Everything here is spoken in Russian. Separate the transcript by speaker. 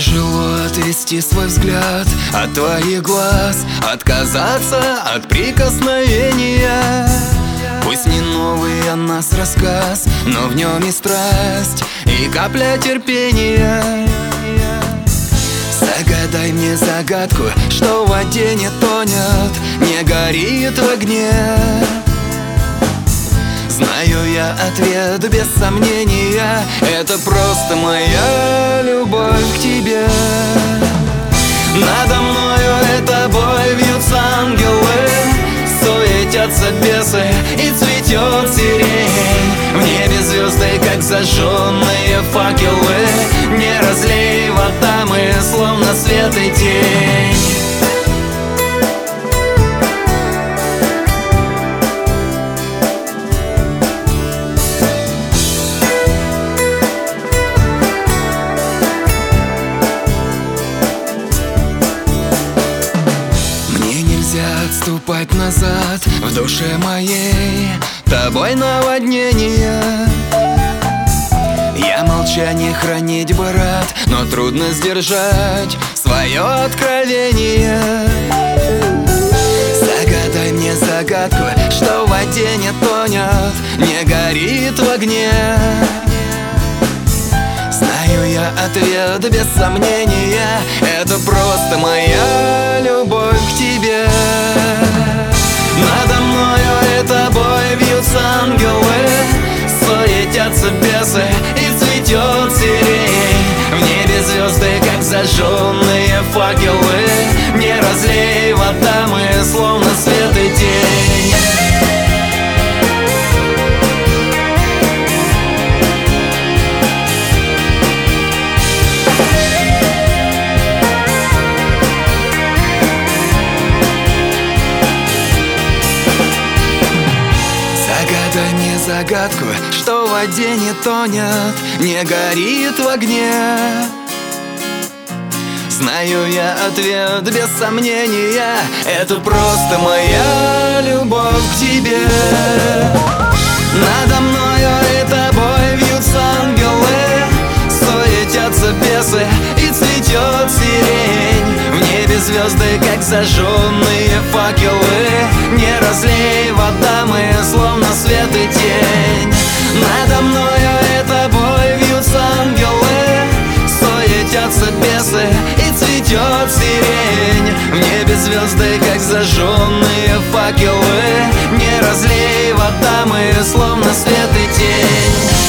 Speaker 1: Тяжело отвести свой взгляд от твоих глаз Отказаться от прикосновения. Пусть не новый о нас рассказ Но в нем и страсть, и капля терпения. Загадай мне загадку, что в воде не тонет Не горит в огне. Знаю я ответ без сомнения Это просто моя любовь Бесы и цветет сирень. В небе звезды, как зажженные факелы. Не разлей вода мы, словно свет и тень отступать назад В душе моей. Тобой наводнение. Я молчание хранить бы рад Но трудно сдержать свое откровение. Загадай мне загадку, что в воде не тонет Не горит в огне. Знаю я ответ без сомнения Это просто моя факелы Не разлей вода, мы словно свет и тень Загадай мне загадку, что в воде не тонет, не горит в огне. Знаю я ответ без сомнения, это просто моя любовь к тебе. Надо мною и тобой вьются ангелы, суетятся бесы и цветет сирень. В небе звезды, как зажженные факелы, не разлей вода, мы словно свет и тень. Надо мною зажженные факелы Не разлей вода, мы словно свет и тень.